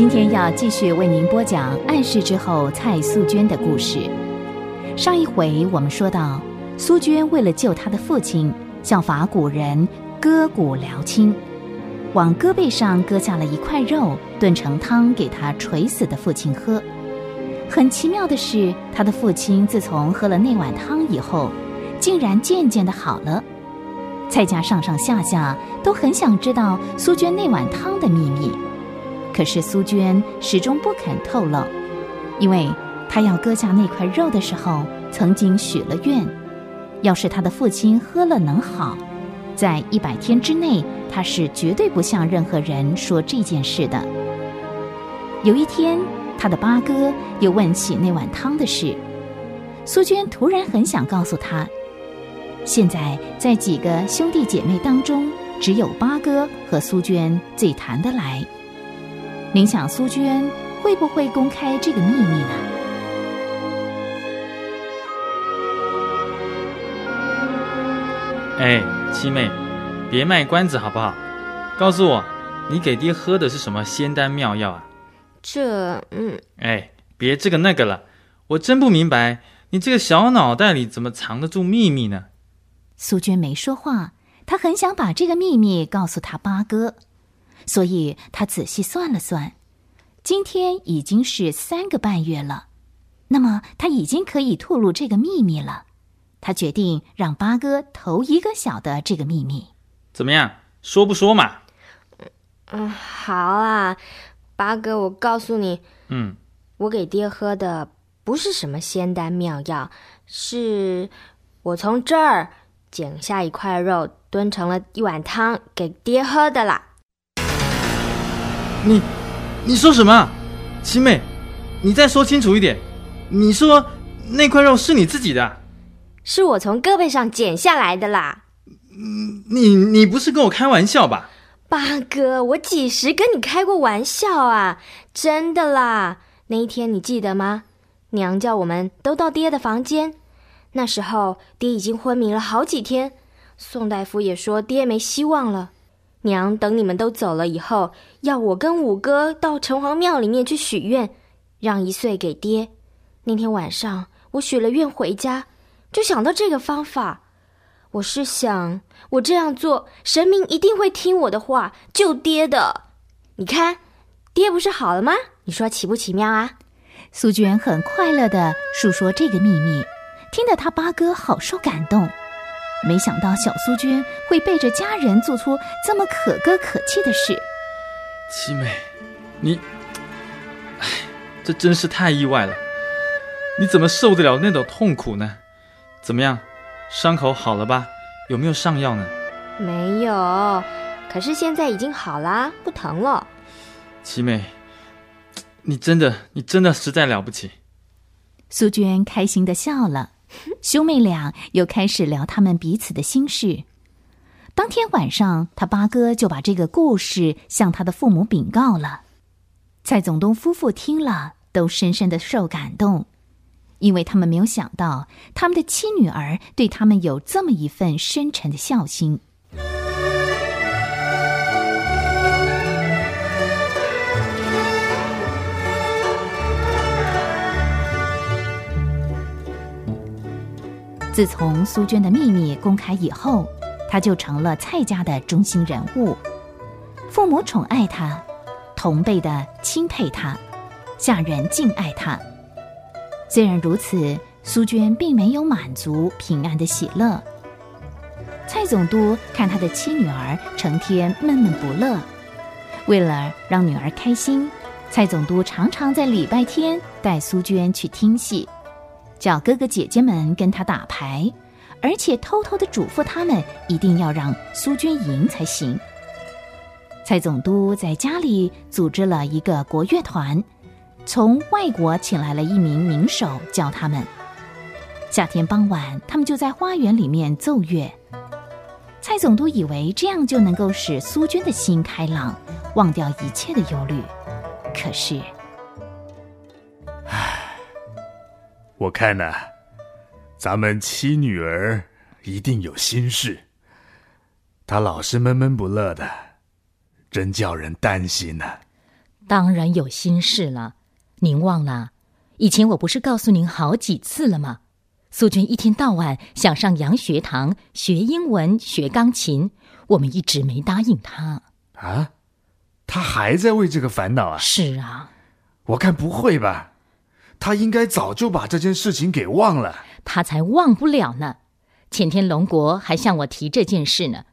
今天要继续为您播讲暗示之后蔡素娟的故事。上一回我们说到，苏娟为了救她的父亲，效法古人割骨疗亲，往胳背上割下了一块肉，炖成汤给他垂死的父亲喝。很奇妙的是，他的父亲自从喝了那碗汤以后，竟然渐渐的好了。蔡家上上下下都很想知道苏娟那碗汤的秘密。可是苏娟始终不肯透露，因为她要割下那块肉的时候，曾经许了愿，要是她的父亲喝了能好，在一百天之内，她是绝对不向任何人说这件事的。有一天，她的八哥又问起那碗汤的事，苏娟突然很想告诉他，现在在几个兄弟姐妹当中，只有八哥和苏娟最谈得来。您想苏娟会不会公开这个秘密呢？哎，七妹，别卖关子好不好？告诉我，你给爹喝的是什么仙丹妙药啊？这……嗯……哎，别这个那个了，我真不明白，你这个小脑袋里怎么藏得住秘密呢？苏娟没说话，她很想把这个秘密告诉她八哥。所以他仔细算了算，今天已经是三个半月了，那么他已经可以吐露这个秘密了。他决定让八哥头一个晓得这个秘密。怎么样，说不说嘛？嗯，好啊，八哥，我告诉你，嗯，我给爹喝的不是什么仙丹妙药，是我从这儿剪下一块肉，炖成了一碗汤给爹喝的啦。你，你说什么，七妹？你再说清楚一点。你说那块肉是你自己的？是我从胳膊上剪下来的啦。你你不是跟我开玩笑吧？八哥，我几时跟你开过玩笑啊？真的啦。那一天你记得吗？娘叫我们都到爹的房间。那时候爹已经昏迷了好几天，宋大夫也说爹没希望了。娘等你们都走了以后，要我跟五哥到城隍庙里面去许愿，让一岁给爹。那天晚上我许了愿回家，就想到这个方法。我是想，我这样做，神明一定会听我的话，救爹的。你看，爹不是好了吗？你说奇不奇妙啊？苏娟很快乐的述说这个秘密，听得他八哥好受感动。没想到小苏娟会背着家人做出这么可歌可泣的事。七妹，你，唉，这真是太意外了。你怎么受得了那种痛苦呢？怎么样，伤口好了吧？有没有上药呢？没有，可是现在已经好啦，不疼了。七妹，你真的，你真的实在了不起。苏娟开心的笑了。兄妹俩又开始聊他们彼此的心事。当天晚上，他八哥就把这个故事向他的父母禀告了。蔡总东夫妇听了，都深深的受感动，因为他们没有想到他们的妻女儿对他们有这么一份深沉的孝心。自从苏娟的秘密公开以后，她就成了蔡家的中心人物。父母宠爱她，同辈的钦佩她，下人敬爱她。虽然如此，苏娟并没有满足平安的喜乐。蔡总督看他的妻女儿成天闷闷不乐，为了让女儿开心，蔡总督常常在礼拜天带苏娟去听戏。叫哥哥姐姐们跟他打牌，而且偷偷的嘱咐他们一定要让苏娟赢才行。蔡总督在家里组织了一个国乐团，从外国请来了一名名手教他们。夏天傍晚，他们就在花园里面奏乐。蔡总督以为这样就能够使苏娟的心开朗，忘掉一切的忧虑。可是。我看呐，咱们七女儿一定有心事。她老是闷闷不乐的，真叫人担心呐。当然有心事了。您忘了，以前我不是告诉您好几次了吗？苏娟一天到晚想上洋学堂学英文、学钢琴，我们一直没答应她。啊，他还在为这个烦恼啊？是啊，我看不会吧，他应该早就把这件事情给忘了。他才忘不了呢。前天龙国还向我提这件事呢。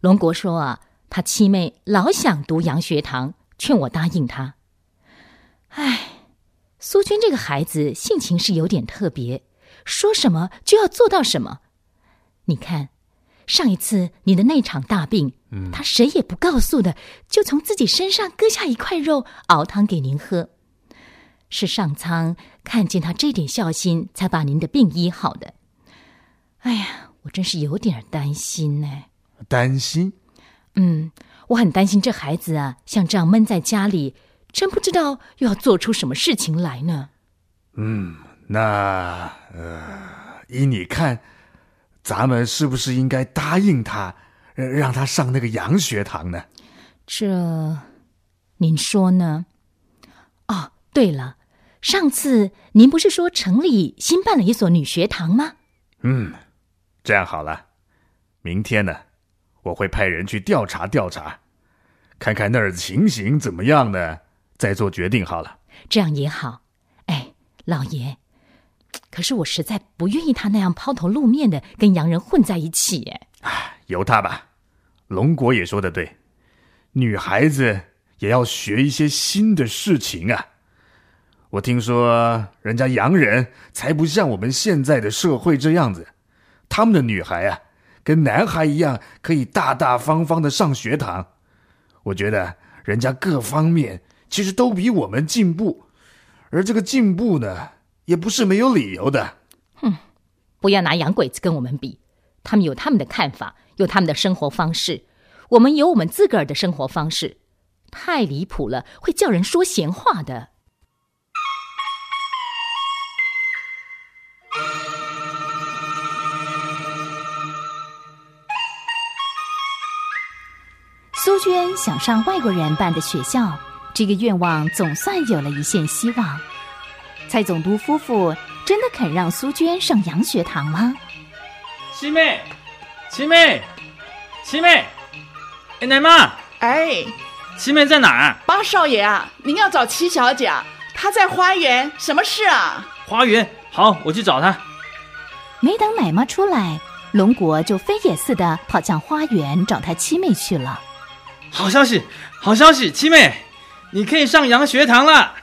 龙国说啊，他七妹老想读洋学堂，劝我答应他。唉，苏娟这个孩子性情是有点特别，说什么就要做到什么。你看，上一次你的那场大病，嗯他谁也不告诉的，就从自己身上割下一块肉熬汤给您喝。是上苍看见他这点孝心，才把您的病医好的。哎呀，我真是有点担心呢。担心？嗯，我很担心这孩子啊，像这样闷在家里，真不知道又要做出什么事情来呢。嗯，那呃，依你看，咱们是不是应该答应他，呃让他上那个洋学堂呢？这，您说呢？哦，对了，上次您不是说城里新办了一所女学堂吗？嗯，这样好了，明天呢，我会派人去调查调查，看看那儿的情形怎么样呢，再做决定好了。这样也好。哎，老爷，可是我实在不愿意他那样抛头露面的跟洋人混在一起。哎，由他吧。龙国也说的对，女孩子也要学一些新的事情啊。我听说人家洋人才不像我们现在的社会这样子，他们的女孩啊，跟男孩一样可以大大方方的上学堂。我觉得人家各方面其实都比我们进步，而这个进步呢，也不是没有理由的。哼不要拿洋鬼子跟我们比，他们有他们的看法，有他们的生活方式，我们有我们自个儿的生活方式，太离谱了，会叫人说闲话的。苏娟想上外国人办的学校，这个愿望总算有了一线希望。蔡总督夫妇真的肯让苏娟上洋学堂吗？七妹，七妹，七妹，哎，奶妈，哎，七妹在哪儿？八少爷啊，您要找七小姐啊？她在花园，什么事啊？花园，好，我去找她。没等奶妈出来，龙国就飞也似的跑向花园找他七妹去了。好消息，好消息，七妹，你可以上洋学堂了。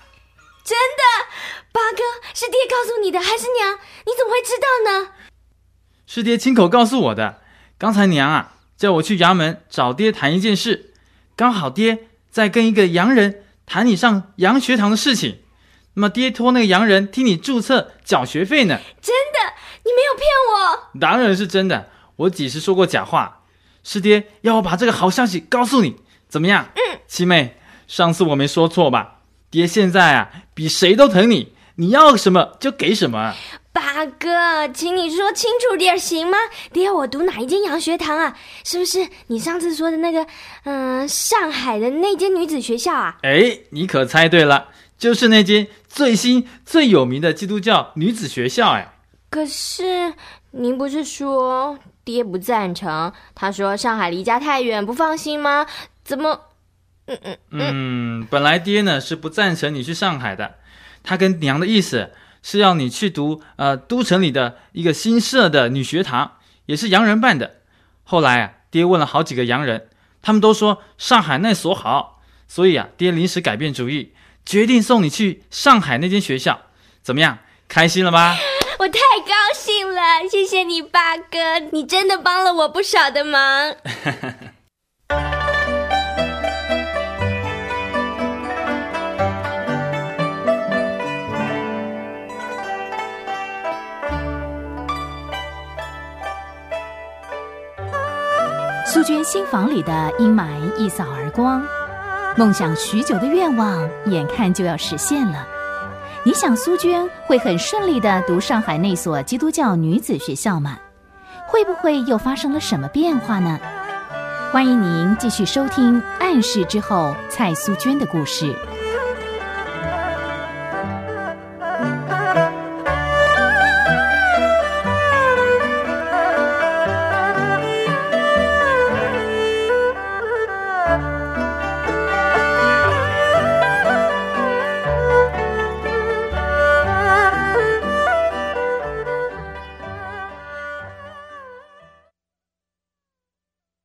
真的，八哥是爹告诉你的还是娘？你怎么会知道呢？是爹亲口告诉我的。刚才娘啊叫我去衙门找爹谈一件事，刚好爹在跟一个洋人谈你上洋学堂的事情。那么爹托那个洋人替你注册缴学费呢？真的，你没有骗我。当然是真的，我几时说过假话？是爹要我把这个好消息告诉你，怎么样？嗯，七妹，上次我没说错吧？爹现在啊比谁都疼你，你要什么就给什么。八哥，请你说清楚点行吗？爹要我读哪一间洋学堂啊？是不是你上次说的那个，嗯、上海的那间女子学校啊？哎，你可猜对了，就是那间最新最有名的基督教女子学校。哎，可是您不是说爹不赞成？他说上海离家太远，不放心吗？怎么？嗯嗯嗯，本来爹呢是不赞成你去上海的，他跟娘的意思是要你去读呃都城里的一个新设的女学堂，也是洋人办的。后来啊，爹问了好几个洋人，他们都说上海那所好，所以啊，爹临时改变主意，决定送你去上海那间学校。怎么样，开心了吧？我太高兴了，谢谢你，八哥，你真的帮了我不少的忙。苏娟新房里的阴霾一扫而光，梦想许久的愿望眼看就要实现了。你想苏娟会很顺利的读上海那所基督教女子学校吗？会不会又发生了什么变化呢？欢迎您继续收听《暗示之后》蔡苏娟的故事。